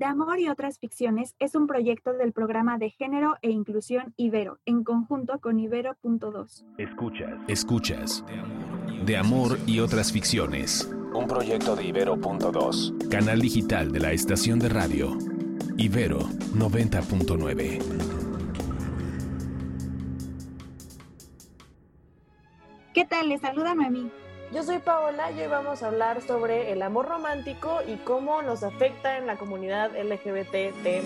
De Amor y otras ficciones es un proyecto del programa de género e inclusión Ibero, en conjunto con Ibero.2. Escuchas. Escuchas. De Amor y otras ficciones. Un proyecto de Ibero.2. Canal digital de la estación de radio. Ibero 90.9. ¿Qué tal? Les saluda Noemí. Yo soy Paola y hoy vamos a hablar sobre el amor romántico y cómo nos afecta en la comunidad LGBT.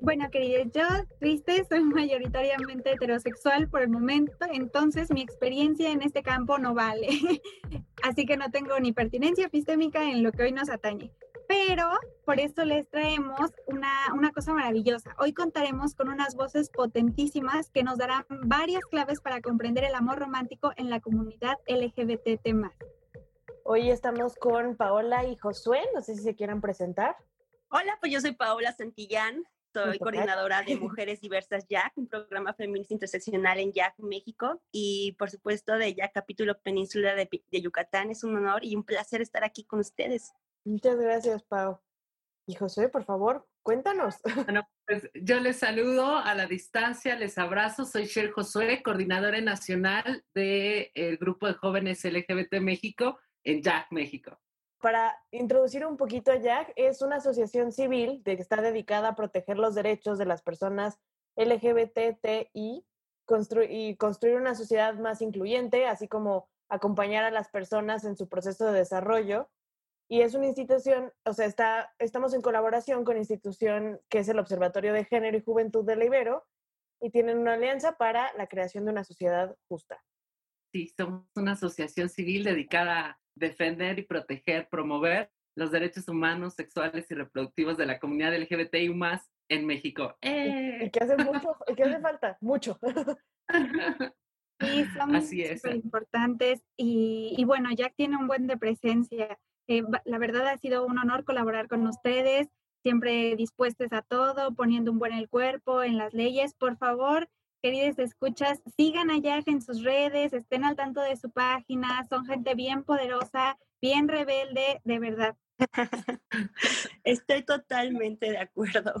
Bueno, queridos, yo triste, soy mayoritariamente heterosexual por el momento, entonces mi experiencia en este campo no vale. Así que no tengo ni pertinencia epistémica en lo que hoy nos atañe. Pero por esto les traemos una, una, cosa maravillosa. Hoy contaremos con unas voces potentísimas que nos darán varias claves para comprender el amor romántico en la comunidad LGBT. Hoy estamos con Paola y Josué. No sé si se quieran presentar. Hola, pues yo soy Paola Santillán. Soy coordinadora de Mujeres Diversas Jack, un programa feminista interseccional en Jack, México. Y por supuesto de Jack Capítulo Península de, de Yucatán. Es un honor y un placer estar aquí con ustedes. Muchas gracias, Pau. Y José, por favor, cuéntanos. Bueno, pues yo les saludo a la distancia, les abrazo. Soy Cher Josué, coordinadora nacional del grupo de jóvenes LGBT México en Jack México. Para introducir un poquito a Jack, es una asociación civil que está dedicada a proteger los derechos de las personas LGBTI y construir una sociedad más incluyente, así como acompañar a las personas en su proceso de desarrollo y es una institución, o sea, está, estamos en colaboración con institución que es el Observatorio de Género y Juventud de Ibero y tienen una alianza para la creación de una sociedad justa. Sí, somos una asociación civil dedicada a defender y proteger, promover los derechos humanos, sexuales y reproductivos de la comunidad LGBTI más en México. Y, que hace mucho, que hace falta, mucho. Sí, son Así es. importantes y, y bueno, Jack tiene un buen de presencia eh, la verdad ha sido un honor colaborar con ustedes, siempre dispuestos a todo, poniendo un buen el cuerpo en las leyes. Por favor, queridos escuchas, sigan a Jack en sus redes, estén al tanto de su página, son gente bien poderosa, bien rebelde, de verdad. Estoy totalmente de acuerdo.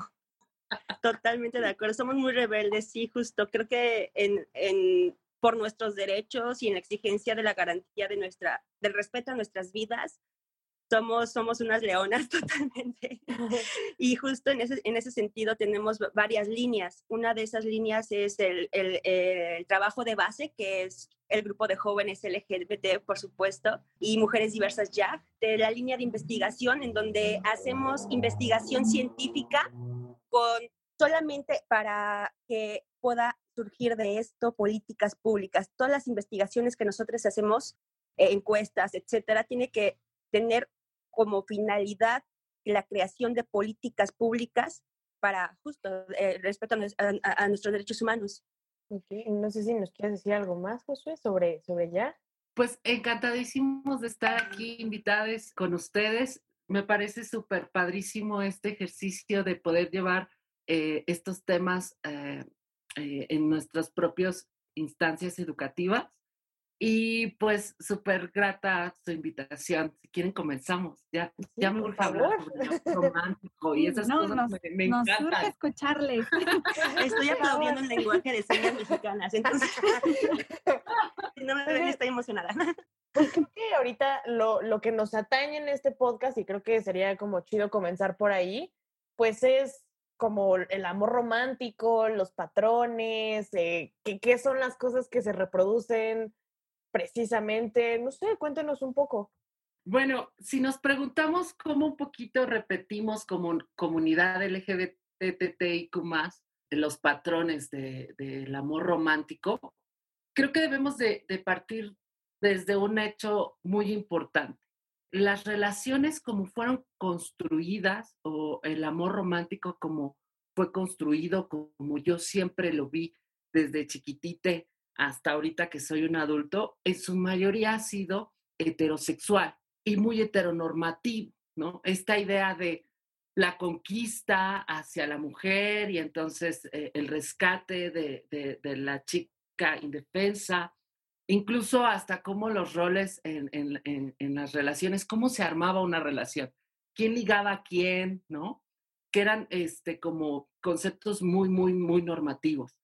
Totalmente de acuerdo. Somos muy rebeldes, sí, justo. Creo que en, en, por nuestros derechos y en la exigencia de la garantía de nuestra, del respeto a nuestras vidas, somos, somos unas leonas totalmente. Y justo en ese, en ese sentido tenemos varias líneas. Una de esas líneas es el, el, el, trabajo de base, que es el grupo de jóvenes LGBT, por supuesto, y mujeres diversas ya, de la línea de investigación, en donde hacemos investigación científica con solamente para que pueda surgir de esto políticas públicas. Todas las investigaciones que nosotros hacemos, eh, encuestas, etcétera, tiene que tener como finalidad la creación de políticas públicas para justo eh, respeto a, nuestros derechos humanos. Okay. No sé si nos quieres decir algo más, Josué, sobre, sobre ya. Pues encantadísimos de estar aquí invitados con ustedes. Me parece súper padrísimo este ejercicio de poder llevar eh, estos temas eh, eh, en nuestras propias instancias educativas y pues súper grata su invitación. Si quieren, comenzamos. Ya, ya me gusta hablar romántico y esas cosas nos, me, me nos encantan. surge escucharles. Estoy aplaudiendo en lenguaje de señas mexicanas, entonces no me ven, estoy emocionada. Pues creo que ahorita lo, lo que nos atañe en este podcast, y creo que sería como chido comenzar por ahí, pues es como el amor romántico, los patrones, eh, qué, qué son las cosas que se reproducen precisamente? No sé, cuéntenos un poco. Bueno, si nos preguntamos cómo un poquito repetimos como comunidad LGBTTIQ los patrones del de, amor romántico, creo que debemos de, de partir desde un hecho muy importante. Las relaciones como fueron construidas o el amor romántico como fue construido, como yo siempre lo vi desde chiquitite, hasta ahorita que soy un adulto, en su mayoría ha sido heterosexual y muy heteronormativo, ¿no? Esta idea de la conquista hacia la mujer y entonces eh, el rescate de, de, la chica indefensa incluso hasta cómo los roles en, en, las relaciones, cómo se armaba una relación, quién ligaba a quién, ¿no? Que eran este, como conceptos muy, muy, muy normativos.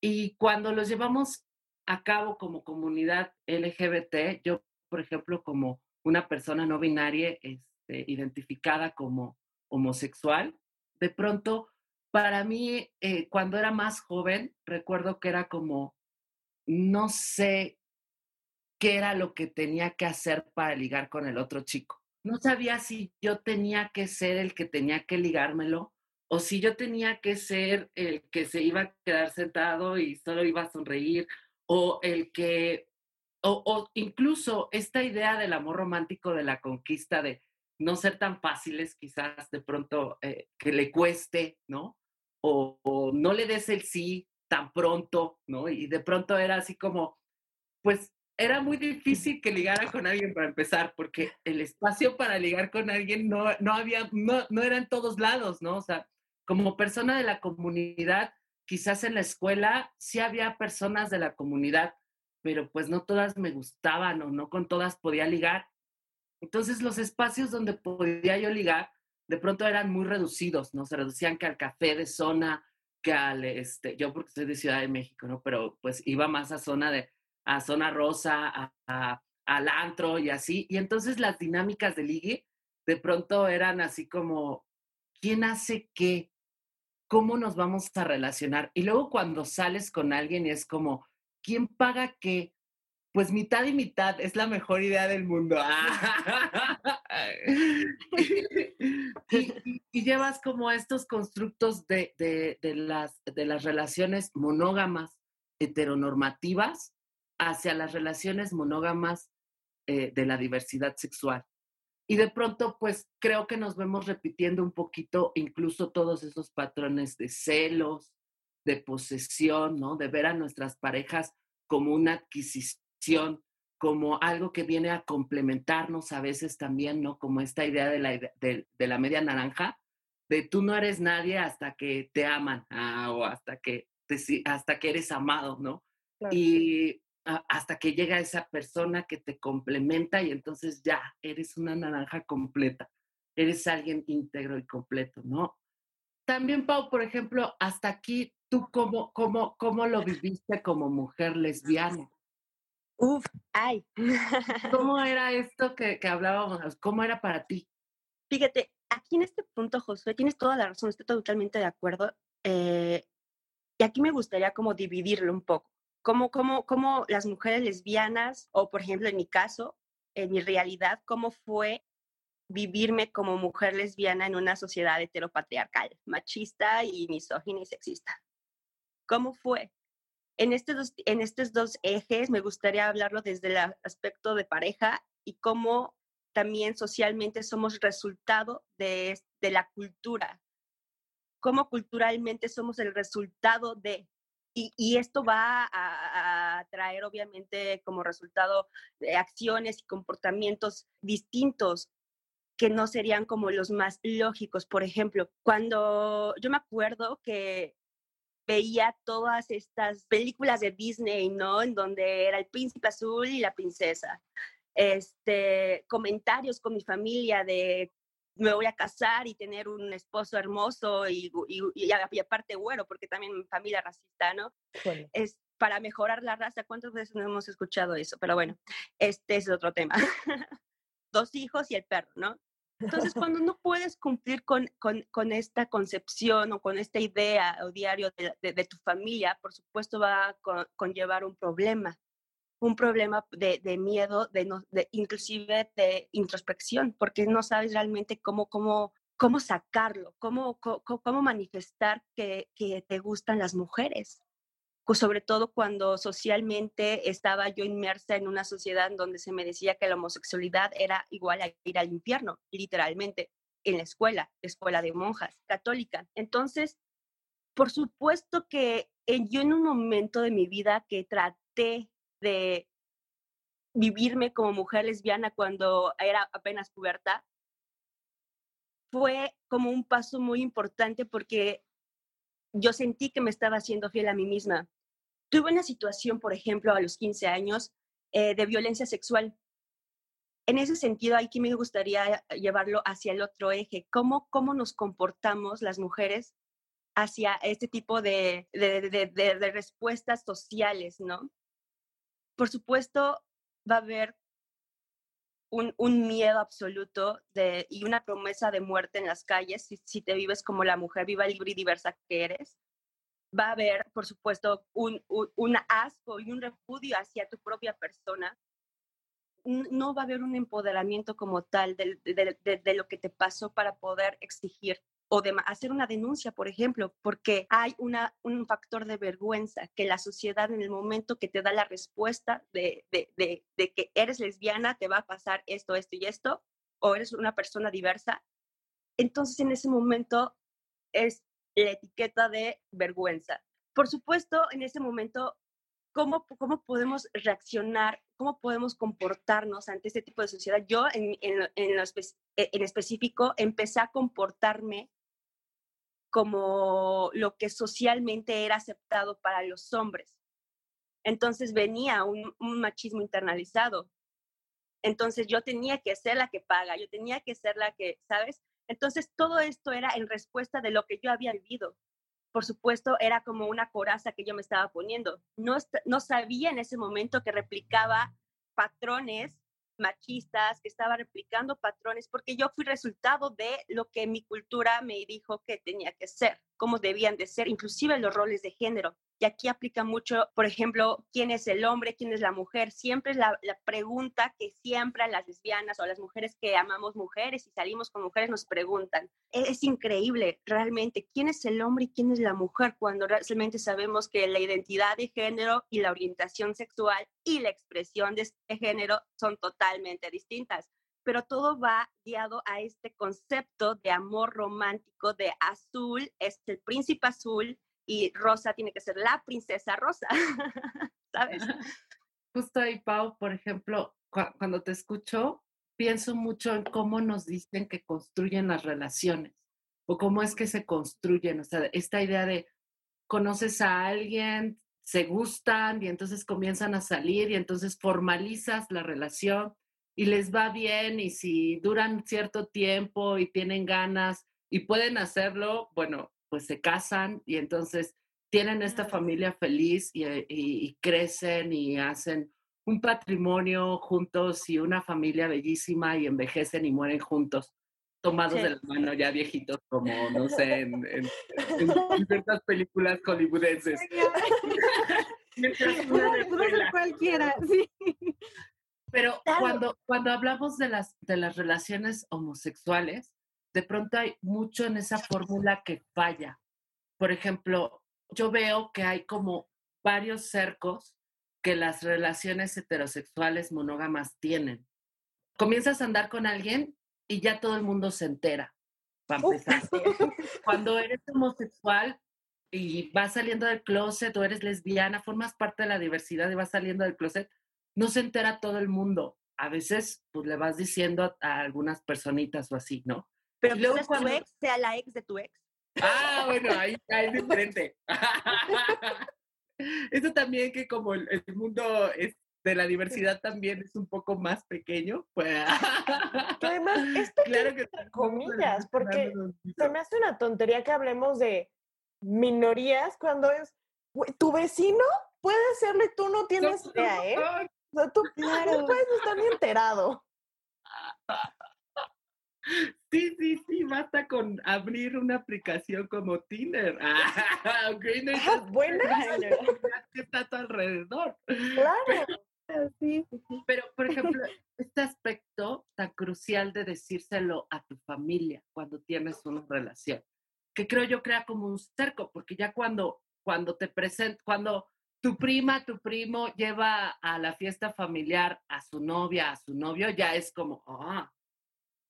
Y cuando los llevamos a cabo como comunidad LGBT, yo, por ejemplo, como una persona no binaria este, identificada como homosexual, de pronto, para mí, eh, cuando era más joven, recuerdo que era como, no sé qué era lo que tenía que hacer para ligar con el otro chico. No sabía si yo tenía que ser el que tenía que ligármelo o si yo tenía que ser el que se iba a quedar sentado y solo iba a sonreír o el que, o, incluso esta idea del amor romántico de la conquista, de no ser tan fáciles quizás de pronto eh, que le cueste, ¿no? O, o, no le des el sí tan pronto, ¿no? Y de pronto era así como, pues era muy difícil que ligara con alguien para empezar, porque el espacio para ligar con alguien no, no había, no, no era en todos lados, ¿no? O sea, como persona de la comunidad, quizás en la escuela sí había personas de la comunidad, pero pues no todas me gustaban o no con todas podía ligar. Entonces los espacios donde podía yo ligar de pronto eran muy reducidos, ¿no? Se reducían que al café de zona, que al, este, yo porque soy de Ciudad de México, ¿no? Pero pues iba más a zona de, a zona rosa, a, al antro y así. Y entonces las dinámicas de ligue de pronto eran así como, ¿quién hace qué? ¿Cómo nos vamos a relacionar? Y luego cuando sales con alguien y es como, ¿quién paga qué? Pues mitad y mitad es la mejor idea del mundo. y, llevas como estos constructos de, de, las, de las relaciones monógamas heteronormativas hacia las relaciones monógamas eh, de la diversidad sexual. Y de pronto, pues creo que nos vemos repitiendo un poquito incluso todos esos patrones de celos, de posesión, ¿no? De ver a nuestras parejas como una adquisición, como algo que viene a complementarnos a veces también, ¿no? Como esta idea de la, de, la media naranja, de tú no eres nadie hasta que te aman ah, o hasta que, hasta que eres amado, ¿no? Y hasta que llega esa persona que te complementa y entonces ya eres una naranja completa, eres alguien íntegro y completo, ¿no? También, Pau, por ejemplo, hasta aquí, ¿tú cómo, cómo, cómo lo viviste como mujer lesbiana? Uf, ay. ¿Cómo era esto que, que hablábamos? ¿Cómo era para ti? Fíjate, aquí en este punto, Josué, tienes toda la razón, estoy totalmente de acuerdo. Eh, y aquí me gustaría como dividirlo un poco cómo, cómo, cómo las mujeres lesbianas, o por ejemplo en mi caso, en mi realidad, cómo fue vivirme como mujer lesbiana en una sociedad heteropatriarcal, machista y misógina y sexista. ¿Cómo fue? En estos, dos, en estos dos ejes me gustaría hablarlo desde el aspecto de pareja y cómo también socialmente somos resultado de, de la cultura, cómo culturalmente somos el resultado de y, esto va a, traer obviamente como resultado acciones y comportamientos distintos que no serían como los más lógicos. Por ejemplo, cuando yo me acuerdo que veía todas estas películas de Disney, ¿no? En donde era el príncipe azul y la princesa. Este, comentarios con mi familia de me voy a casar y tener un esposo hermoso y, y, aparte güero, porque también mi familia racista, ¿no? Es para mejorar la raza. ¿Cuántas veces no hemos escuchado eso? Pero bueno, este es otro tema. Dos hijos y el perro, ¿no? Entonces, cuando no puedes cumplir con, con, con, esta concepción o con esta idea o diario de, de, tu familia, por supuesto va a conllevar un problema un problema de, miedo, de, no, de, inclusive de introspección, porque no sabes realmente cómo, cómo, cómo sacarlo, cómo, cómo, manifestar que, te gustan las mujeres. Sobre todo cuando socialmente estaba yo inmersa en una sociedad donde se me decía que la homosexualidad era igual a ir al infierno, literalmente, en la escuela, escuela de monjas, católica. Entonces, por supuesto que yo en un momento de mi vida que traté de vivirme como mujer lesbiana cuando era apenas puberta, fue como un paso muy importante porque yo sentí que me estaba haciendo fiel a mí misma. Tuve una situación, por ejemplo, a los 15 años eh, de violencia sexual. En ese sentido, aquí me gustaría llevarlo hacia el otro eje, cómo, cómo nos comportamos las mujeres hacia este tipo de, de, respuestas sociales, ¿no? Por supuesto, va a haber un, un, miedo absoluto de, y una promesa de muerte en las calles si, si, te vives como la mujer viva, libre y diversa que eres. Va a haber, por supuesto, un, un, asco y un repudio hacia tu propia persona. No va a haber un empoderamiento como tal de, de, de lo que te pasó para poder exigir o de hacer una denuncia, por ejemplo, porque hay una, un factor de vergüenza que la sociedad en el momento que te da la respuesta de, de, de, que eres lesbiana, te va a pasar esto, esto y esto, o eres una persona diversa, entonces en ese momento es la etiqueta de vergüenza. Por supuesto, en ese momento, ¿cómo, cómo podemos reaccionar? ¿Cómo podemos comportarnos ante este tipo de sociedad? Yo en, en, en, lo en específico empecé a comportarme como lo que socialmente era aceptado para los hombres. Entonces venía un, machismo internalizado. Entonces yo tenía que ser la que paga, yo tenía que ser la que, ¿sabes? Entonces todo esto era en respuesta de lo que yo había vivido. Por supuesto, era como una coraza que yo me estaba poniendo. No, no sabía en ese momento que replicaba patrones machistas, que estaba replicando patrones, porque yo fui resultado de lo que mi cultura me dijo que tenía que ser, cómo debían de ser, inclusive los roles de género. Y aquí aplica mucho, por ejemplo, quién es el hombre, quién es la mujer. Siempre es la, pregunta que siempre las lesbianas o las mujeres que amamos mujeres y salimos con mujeres nos preguntan. Es, es increíble realmente quién es el hombre y quién es la mujer cuando realmente sabemos que la identidad de género y la orientación sexual y la expresión de este género son totalmente distintas pero todo va guiado a este concepto de amor romántico, de azul, es el príncipe azul, y Rosa tiene que ser la princesa Rosa, ¿sabes? Justo ahí, Pau, por ejemplo, cuando te escucho, pienso mucho en cómo nos dicen que construyen las relaciones o cómo es que se construyen, o sea, esta idea de conoces a alguien, se gustan y entonces comienzan a salir y entonces formalizas la relación y les va bien y si duran cierto tiempo y tienen ganas y pueden hacerlo, bueno, pues se casan y entonces tienen esta familia feliz eh, y, crecen y hacen un patrimonio juntos y una familia bellísima y envejecen y mueren juntos, tomados de la mano ya viejitos como, no sé, en, en, ciertas películas hollywoodenses. cualquiera, sí. Pero cuando, cuando hablamos de las, de las relaciones homosexuales, de pronto hay mucho en esa fórmula que falla. Por ejemplo, yo veo que hay como varios cercos que las relaciones heterosexuales monógamas tienen. Comienzas a andar con alguien y ya todo el mundo se entera. Para empezar. Cuando eres homosexual y vas saliendo del closet o eres lesbiana, formas parte de la diversidad y vas saliendo del closet, no se entera todo el mundo. A veces, pues le vas diciendo a, algunas personitas o así, ¿no? Pero luego cuando... tu ex sea la ex de tu ex. Ah, bueno, ahí, es diferente. Eso también que como el, mundo es de la diversidad también es un poco más pequeño, pues... además es pequeño, que comillas, porque se me hace una tontería que hablemos de minorías cuando es, tu vecino puede serlo y tú no tienes idea, ¿eh? O sea, tú, claro. puedes estar ni enterado. Sí, sí, sí, basta con abrir una aplicación como Tinder. Ah, no ah, buena. que está a tu alrededor. Claro. sí, sí. Pero, por ejemplo, este aspecto tan crucial de decírselo a tu familia cuando tienes una relación, que creo yo crea como un cerco, porque ya cuando, cuando te cuando tu prima, tu primo lleva a la fiesta familiar a su novia, a su novio, ya es como, ah,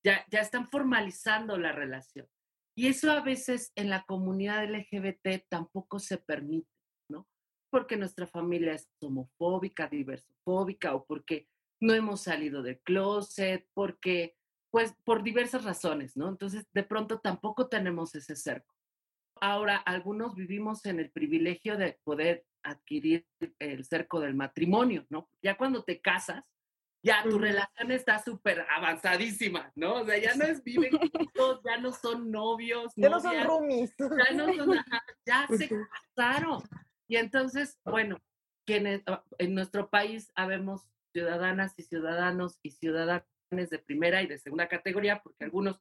ya, ya están formalizando la relación. Y eso a veces en la comunidad LGBT tampoco se permite, ¿no? Porque nuestra familia es homofóbica, diversofóbica o porque no hemos salido del closet, porque, pues, por diversas razones, ¿no? Entonces, de pronto tampoco tenemos ese cerco. Ahora, algunos vivimos en el privilegio de poder adquirir el cerco del matrimonio, ¿no? Ya cuando te casas, ya tu relación está súper avanzadísima, ¿no? O sea, ya no es viven juntos, ya no son novios, ya no son roomies. Ya no son, ya se casaron. Y entonces, bueno, quienes ah, en nuestro país habemos ciudadanas y ciudadanos y ciudadanas de primera y de segunda categoría, porque algunos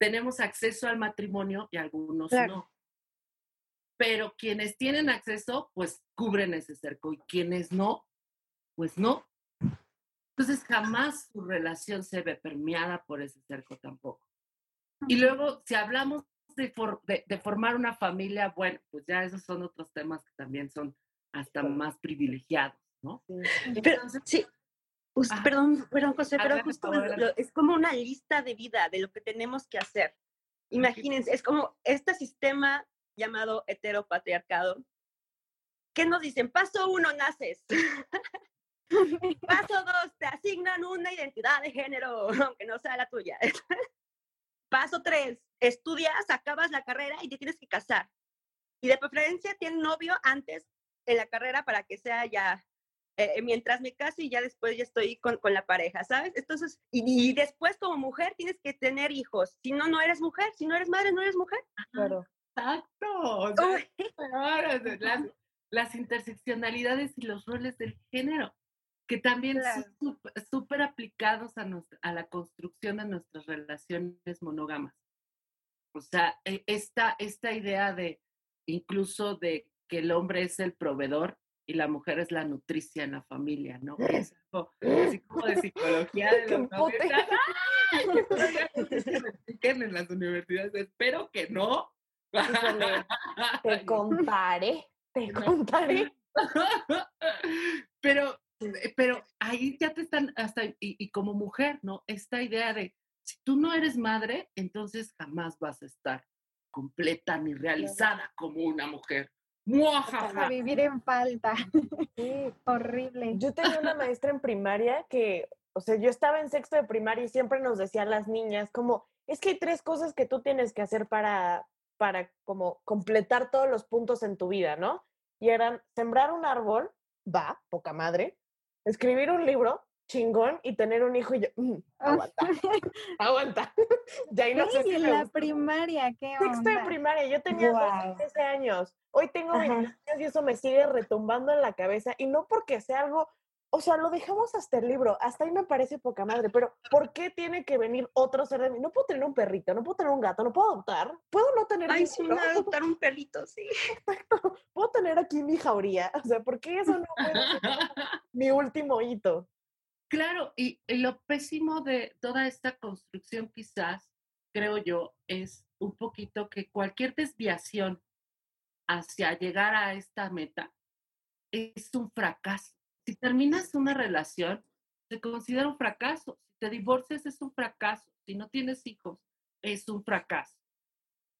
tenemos acceso al matrimonio y algunos no. Pero quienes tienen acceso, pues cubren ese cerco y quienes no, pues no. Entonces jamás su relación se ve permeada por ese cerco tampoco. Y luego, si hablamos de, de, formar una familia, bueno, pues ya esos son otros temas que también son hasta más privilegiados, ¿no? sí, perdón, perdón, José, pero justo es como una lista de vida de lo que tenemos que hacer. Imagínense, es como este sistema llamado heteropatriarcado. ¿Qué nos dicen? Paso uno, naces. Paso dos, te asignan una identidad de género, aunque no sea la tuya. Paso tres, estudias, acabas la carrera y te tienes que casar. Y de preferencia tienes novio antes en la carrera para que sea ya eh, mientras me caso y ya después ya estoy con, con la pareja, ¿sabes? Entonces, y, después como mujer tienes que tener hijos. Si no, no eres mujer. Si no eres madre, no eres mujer. Claro. Exacto. las, las, interseccionalidades y los roles del género, que también son súper aplicados a, a la construcción de nuestras relaciones monógamas. O sea, e, esta, esta idea de incluso de que el hombre es el proveedor y la mujer es la nutricia en la familia, ¿no? Es algo así como de psicología de los en las universidades. Espero que no. te contaré, te contaré. Pero, pero ahí ya te están hasta, y, y como mujer, ¿no? Esta idea de, si tú no eres madre, entonces jamás vas a estar completa ni realizada como una mujer. A vivir en falta. Sí. Horrible. Yo tenía una maestra en primaria que, o sea, yo estaba en sexto de primaria y siempre nos decían las niñas como, es que hay tres cosas que tú tienes que hacer para, para como completar todos los puntos en tu vida, ¿no? Y eran sembrar un árbol, va, poca madre, escribir un libro, chingón y tener un hijo y yo, mm, aguanta, aguanta. ya ahí no sé si en la primaria, ¿qué onda? Sexto de primaria, yo tenía wow. 13 años. Hoy tengo 20 años y eso me sigue retumbando en la cabeza y no porque sea algo, o sea, lo dejamos hasta el libro, hasta ahí me parece poca madre, pero ¿por qué tiene que venir otro ser de mí? No puedo tener un perrito, no puedo tener un gato, no puedo adoptar, puedo no tener Ay, sí, no adoptar un perrito, sí. Exacto. Puedo tener aquí mi jauría, o sea, ¿por qué eso no puede ser mi último hito? Claro, y, lo pésimo de toda esta construcción quizás, creo yo, es un poquito que cualquier desviación hacia llegar a esta meta es un fracaso. Si terminas una relación, se considera un fracaso. Si te divorcias, es un fracaso. Si no tienes hijos, es un fracaso.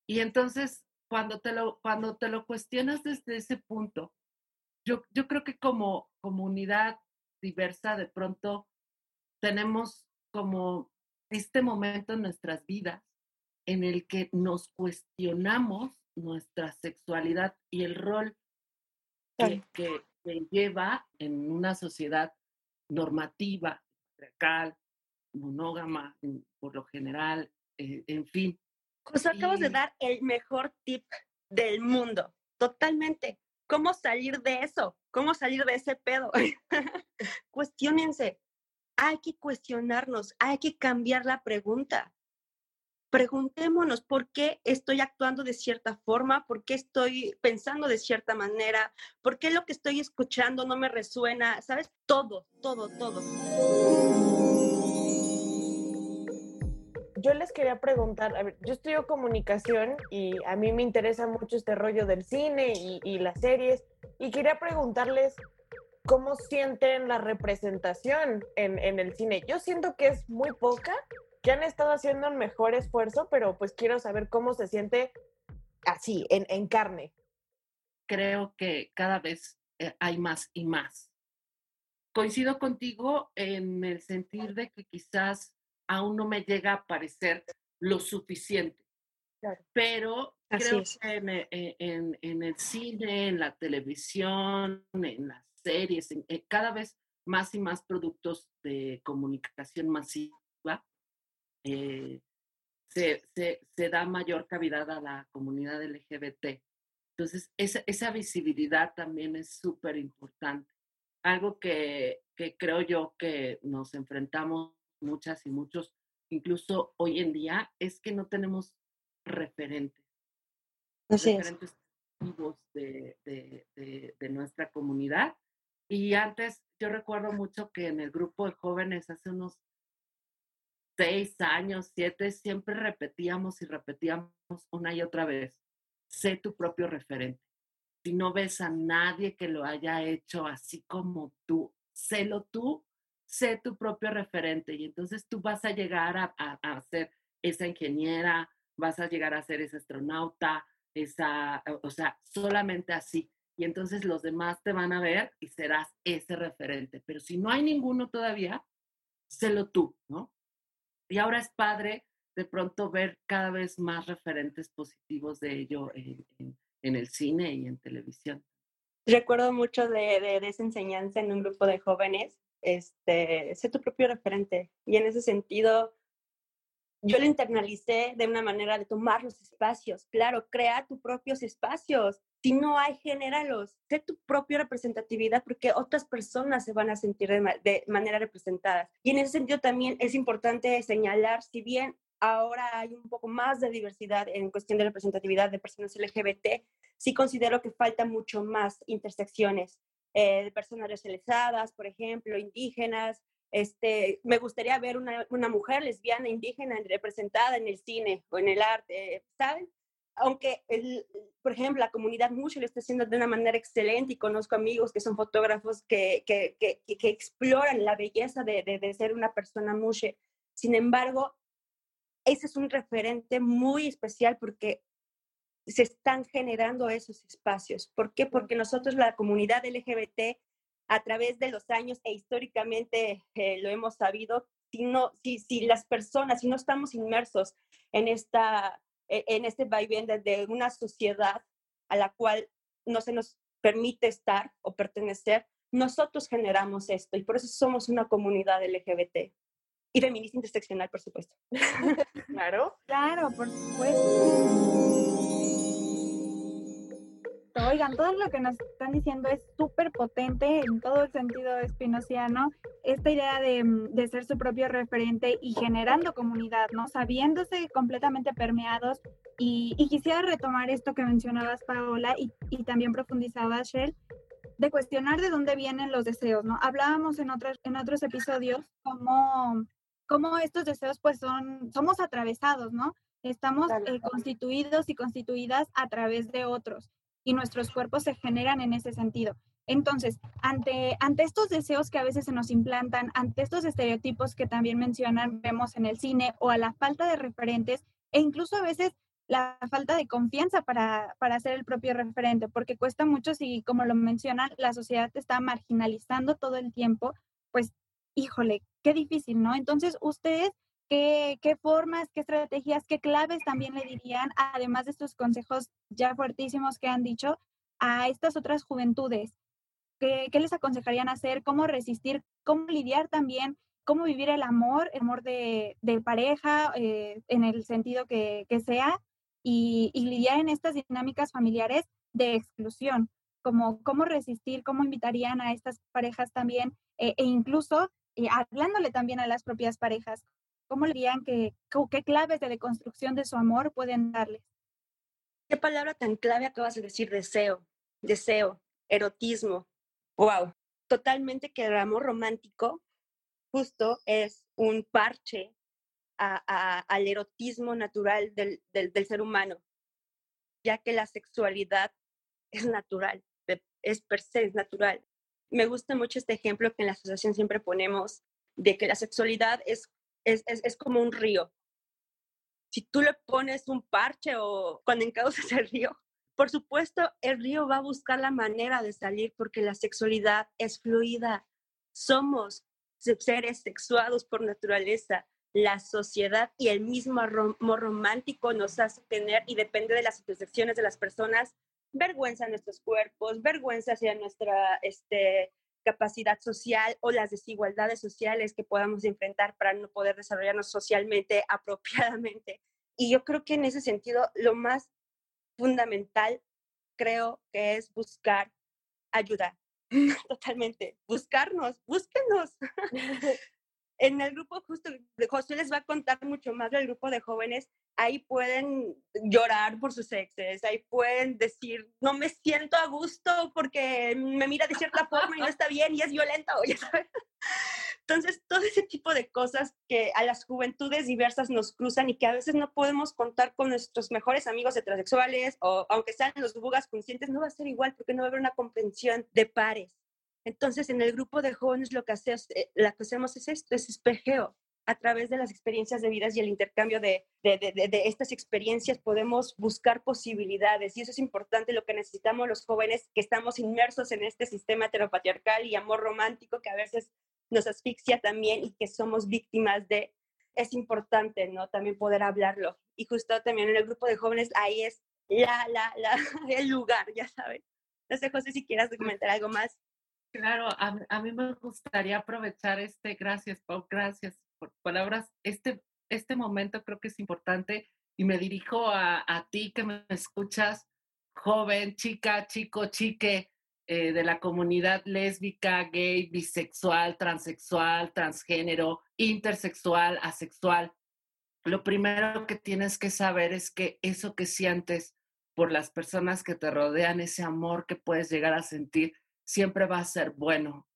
Y entonces, cuando te lo, cuando te lo cuestionas desde ese punto, yo, yo creo que como comunidad diversa, de pronto tenemos como este momento en nuestras vidas en el que nos cuestionamos nuestra sexualidad y el rol que, que, lleva en una sociedad normativa, patriarcal, monógama, por lo general, eh, en fin. José, acabas de dar el mejor tip del mundo, totalmente. ¿Cómo salir de eso? ¿Cómo salir de ese pedo? Cuestiónense. Hay que cuestionarnos, hay que cambiar la pregunta preguntémonos por qué estoy actuando de cierta forma, por qué estoy pensando de cierta manera, por qué lo que estoy escuchando no me resuena, ¿sabes? Todo, todo, todo. Yo les quería preguntar, a ver, yo estudio comunicación y a mí me interesa mucho este rollo del cine y, las series y quería preguntarles cómo sienten la representación en, en el cine. Yo siento que es muy poca, que han estado haciendo un mejor esfuerzo, pero pues quiero saber cómo se siente así, en, carne. Creo que cada vez eh, hay más y más. Coincido contigo en el sentido de que quizás aún no me llega a parecer lo suficiente. Pero creo que eh, en, en, el cine, en la televisión, en las series, eh, cada vez más y más productos de comunicación masiva, eh, se, se, se, da mayor cavidad a la comunidad LGBT. Entonces, esa, esa visibilidad también es súper importante. Algo que, que creo yo que nos enfrentamos muchas y muchos, incluso hoy en día, es que no tenemos referentes. referentes de, de, de, de, nuestra comunidad. Y antes, yo recuerdo mucho que en el grupo de jóvenes hace unos seis años, siete, siempre repetíamos y repetíamos una y otra vez, sé tu propio referente. Si no ves a nadie que lo haya hecho así como tú, sélo tú, sé tu propio referente. Y entonces tú vas a llegar a, a, ser esa ingeniera, vas a llegar a ser esa astronauta, esa, o sea, solamente así. Y entonces los demás te van a ver y serás ese referente. Pero si no hay ninguno todavía, sélo tú, ¿no? Y ahora es padre de pronto ver cada vez más referentes positivos de ello en, el cine y en televisión. Recuerdo mucho de, de, esa enseñanza en un grupo de jóvenes, este, sé tu propio referente. Y en ese sentido, yo lo internalicé de una manera de tomar los espacios. Claro, crea tus propios espacios. Si no hay, genéralos. Sé tu propia representatividad porque otras personas se van a sentir de, de, manera representadas. Y en ese sentido también es importante señalar, si bien ahora hay un poco más de diversidad en cuestión de representatividad de personas LGBT, sí considero que falta mucho más intersecciones eh, de personas racializadas, por ejemplo, indígenas. Este, me gustaría ver una, una mujer lesbiana indígena representada en el cine o en el arte, ¿saben? Aunque, el, por ejemplo, la comunidad mucho lo está haciendo de una manera excelente y conozco amigos que son fotógrafos que, que, que, que exploran la belleza de, de, de, ser una persona mushe. Sin embargo, ese es un referente muy especial porque se están generando esos espacios. ¿Por qué? Porque nosotros, la comunidad LGBT, a través de los años e históricamente eh, lo hemos sabido, si, no, si, si las personas, si no estamos inmersos en, esta, en este vaivén de una sociedad a la cual no se nos permite estar o pertenecer, nosotros generamos esto y por eso somos una comunidad LGBT. Y feminista interseccional, por supuesto. claro. Claro, por supuesto. Oigan, todo lo que nos están diciendo es súper potente en todo el sentido espinociano. Esta idea de, de, ser su propio referente y generando comunidad, ¿no? Sabiéndose completamente permeados. Y, y quisiera retomar esto que mencionabas, Paola, y, y también profundizabas, Shell, de cuestionar de dónde vienen los deseos, ¿no? Hablábamos en otros, en otros episodios cómo cómo estos deseos pues son, somos atravesados, ¿no? Estamos eh, constituidos y constituidas a través de otros y nuestros cuerpos se generan en ese sentido. Entonces, ante, ante estos deseos que a veces se nos implantan, ante estos estereotipos que también mencionan, vemos en el cine o a la falta de referentes e incluso a veces la falta de confianza para, para ser el propio referente, porque cuesta mucho si, como lo mencionan, la sociedad te está marginalizando todo el tiempo, pues híjole, qué difícil, ¿no? Entonces, ustedes, ¿qué, qué formas, qué estrategias, qué claves también le dirían, además de estos consejos ya fuertísimos que han dicho, a estas otras juventudes? ¿Qué, qué les aconsejarían hacer? ¿Cómo resistir? ¿Cómo lidiar también? ¿Cómo vivir el amor, el amor de, de pareja, eh, en el sentido que, que sea? Y, y lidiar en estas dinámicas familiares de exclusión, como cómo resistir, cómo invitarían a estas parejas también, eh, e incluso y hablándole también a las propias parejas, ¿cómo le dirían que, qué claves de deconstrucción de su amor pueden darles? ¿Qué palabra tan clave acabas de decir? Deseo, deseo, erotismo. Wow, totalmente que el amor romántico justo es un parche a, a, al erotismo natural del, del, del, ser humano, ya que la sexualidad es natural, es per se, es natural me gusta mucho este ejemplo que en la asociación siempre ponemos de que la sexualidad es, es, es, como un río. Si tú le pones un parche o cuando encauzas el río, por supuesto, el río va a buscar la manera de salir porque la sexualidad es fluida. Somos seres sexuados por naturaleza. la sociedad y el mismo amor romántico nos hace tener, y depende de las intersecciones de las personas, vergüenza en nuestros cuerpos, vergüenza hacia nuestra este, capacidad social o las desigualdades sociales que podamos enfrentar para no poder desarrollarnos socialmente apropiadamente. Y yo creo que en ese sentido lo más fundamental creo que es buscar ayuda. Totalmente. Buscarnos, búsquenos. en el grupo justo, José les va a contar mucho más del grupo de jóvenes, ahí pueden llorar por sus exes, ahí pueden decir, no me siento a gusto porque me mira de cierta forma y no está bien y es violento, ya sabes. Entonces, todo ese tipo de cosas que a las juventudes diversas nos cruzan y que a veces no podemos contar con nuestros mejores amigos heterosexuales o aunque sean los bugas conscientes, no va a ser igual porque no va a haber una comprensión de pares. Entonces, en el grupo de jóvenes lo que, hacemos, eh, lo que hacemos es esto, es espejeo. A través de las experiencias de vidas y el intercambio de, de, de, de, estas experiencias podemos buscar posibilidades y eso es importante, lo que necesitamos los jóvenes que estamos inmersos en este sistema heteropatriarcal y amor romántico que a veces nos asfixia también y que somos víctimas de, es importante, ¿no? También poder hablarlo. Y justo también en el grupo de jóvenes, ahí es la, la, la, el lugar, ya saben. No sé, José, si quieras comentar algo más. Claro, a, mí me gustaría aprovechar este, gracias Pau, gracias por palabras, este, este momento creo que es importante y me dirijo a, a ti que me escuchas, joven, chica, chico, chique, eh, de la comunidad lésbica, gay, bisexual, transexual, transgénero, intersexual, asexual. Lo primero que tienes que saber es que eso que sientes por las personas que te rodean, ese amor que puedes llegar a sentir, siempre va a ser bueno.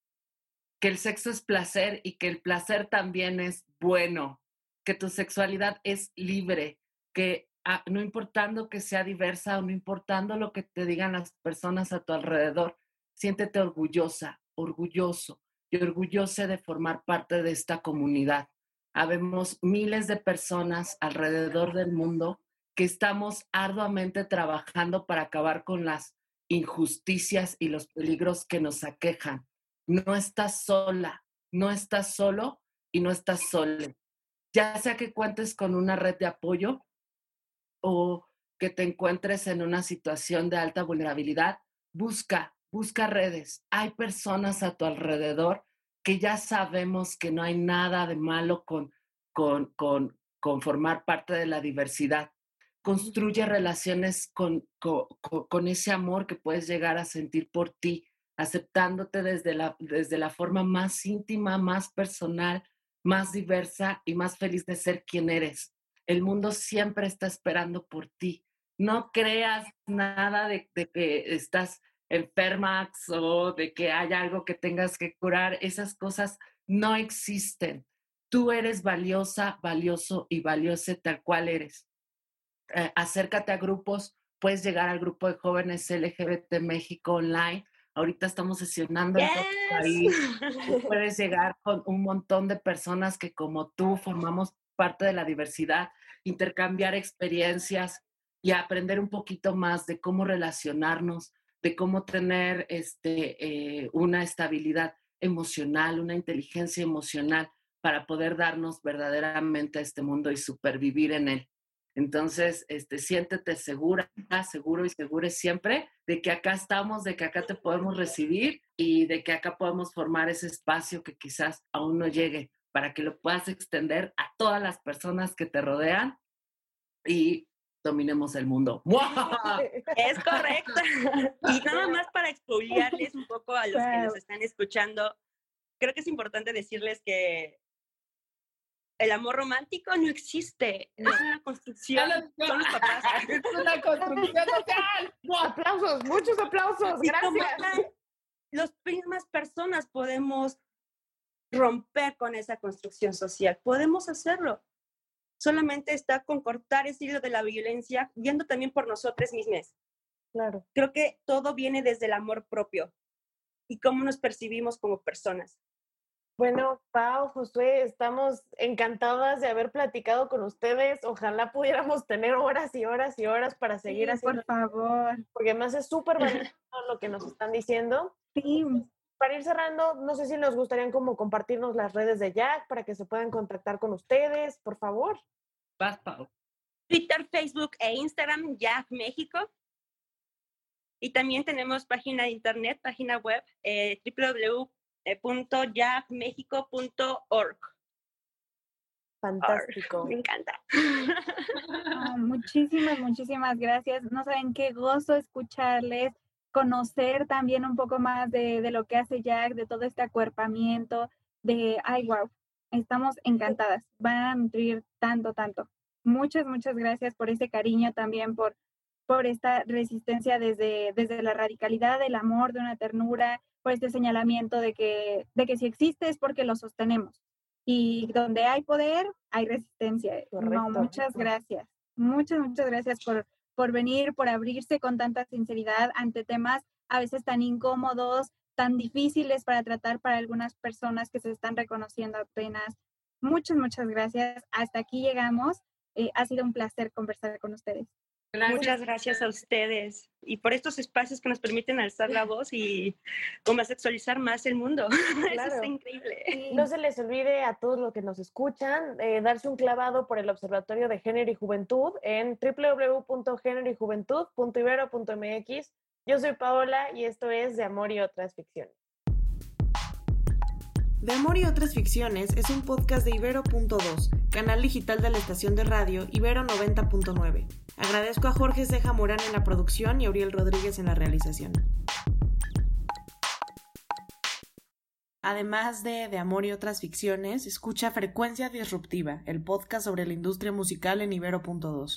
Que el sexo es placer y que el placer también es bueno. Que tu sexualidad es libre. Que ah, no importando que sea diversa o no importando lo que te digan las personas a tu alrededor, siéntete orgullosa, orgulloso y orgullosa de formar parte de esta comunidad. Habemos miles de personas alrededor del mundo que estamos arduamente trabajando para acabar con las injusticias y los peligros que nos aquejan. No estás sola, no estás solo y no estás sola. Ya sea que cuentes con una red de apoyo o que te encuentres en una situación de alta vulnerabilidad, busca, busca redes. Hay personas a tu alrededor que ya sabemos que no hay nada de malo con, con, con, con formar parte de la diversidad construye relaciones con, con, ese amor que puedes llegar a sentir por ti, aceptándote desde la, desde la forma más íntima, más personal, más diversa y más feliz de ser quien eres. El mundo siempre está esperando por ti. No creas nada de, de que estás enferma o de que hay algo que tengas que curar. Esas cosas no existen. Tú eres valiosa, valioso y valiosa tal cual eres. Eh, acércate a grupos, puedes llegar al grupo de jóvenes LGBT México online. Ahorita estamos sesionando en todo el país. Puedes llegar con un montón de personas que como tú formamos parte de la diversidad, intercambiar experiencias y aprender un poquito más de cómo relacionarnos, de cómo tener este, eh, una estabilidad emocional, una inteligencia emocional para poder darnos verdaderamente a este mundo y supervivir en él. Entonces, este, siéntete segura, seguro y seguro siempre de que acá estamos, de que acá te podemos recibir y de que acá podemos formar ese espacio que quizás aún no llegue para que lo puedas extender a todas las personas que te rodean y dominemos el mundo. Es correcto. Y nada más para expoliarles un poco a los que nos están escuchando, creo que es importante decirles que el amor romántico no existe, es una construcción. Son los papás. Es una construcción social. aplausos, muchos aplausos. Gracias. Las mismas personas podemos romper con esa construcción social. Podemos hacerlo. Solamente está con cortar ese hilo de la violencia, viendo también por nosotros mismos. Claro. Creo que todo viene desde el amor propio y cómo nos percibimos como personas. Bueno, Pau, Josué, estamos encantadas de haber platicado con ustedes. Ojalá pudiéramos tener horas y horas y horas para seguir sí, haciendo. Por favor. Porque además es súper valioso lo que nos están diciendo. Sí. para ir cerrando, no sé si nos gustarían como compartirnos las redes de Jack para que se puedan contactar con ustedes, por favor. Vas, Pau. Twitter, Facebook e Instagram, Jack México. Y también tenemos página de internet, página web, eh, www.jackmexico.org. Fantástico. Me encanta. Oh, muchísimas, muchísimas gracias. No saben qué gozo escucharles, conocer también un poco más de, de, lo que hace Jack, de todo este acuerpamiento, de, ay, wow, estamos encantadas. Van a nutrir tanto, tanto. Muchas, muchas gracias por ese cariño también, por, por esta resistencia desde, desde la radicalidad del amor, de una ternura, por este señalamiento de que, de que si existe es porque lo sostenemos. Y donde hay poder, hay resistencia. No, muchas gracias. Muchas, muchas gracias por, por venir, por abrirse con tanta sinceridad ante temas a veces tan incómodos, tan difíciles para tratar para algunas personas que se están reconociendo apenas. Muchas, muchas gracias. Hasta aquí llegamos. Eh, ha sido un placer conversar con ustedes. Gracias. Muchas gracias a ustedes y por estos espacios que nos permiten alzar la voz y homosexualizar más el mundo. Claro. Eso es increíble. No se les olvide a todos los que nos escuchan eh, darse un clavado por el Observatorio de Género y Juventud en www.géneroyjuventud.ibero.mx. Yo soy Paola y esto es De Amor y otras ficciones. De Amor y otras ficciones es un podcast de Ibero.2, canal digital de la estación de radio Ibero 90.9. Agradezco a Jorge Ceja Morán en la producción y Auriel Rodríguez en la realización. Además de De Amor y otras ficciones, escucha Frecuencia Disruptiva, el podcast sobre la industria musical en Ibero.2.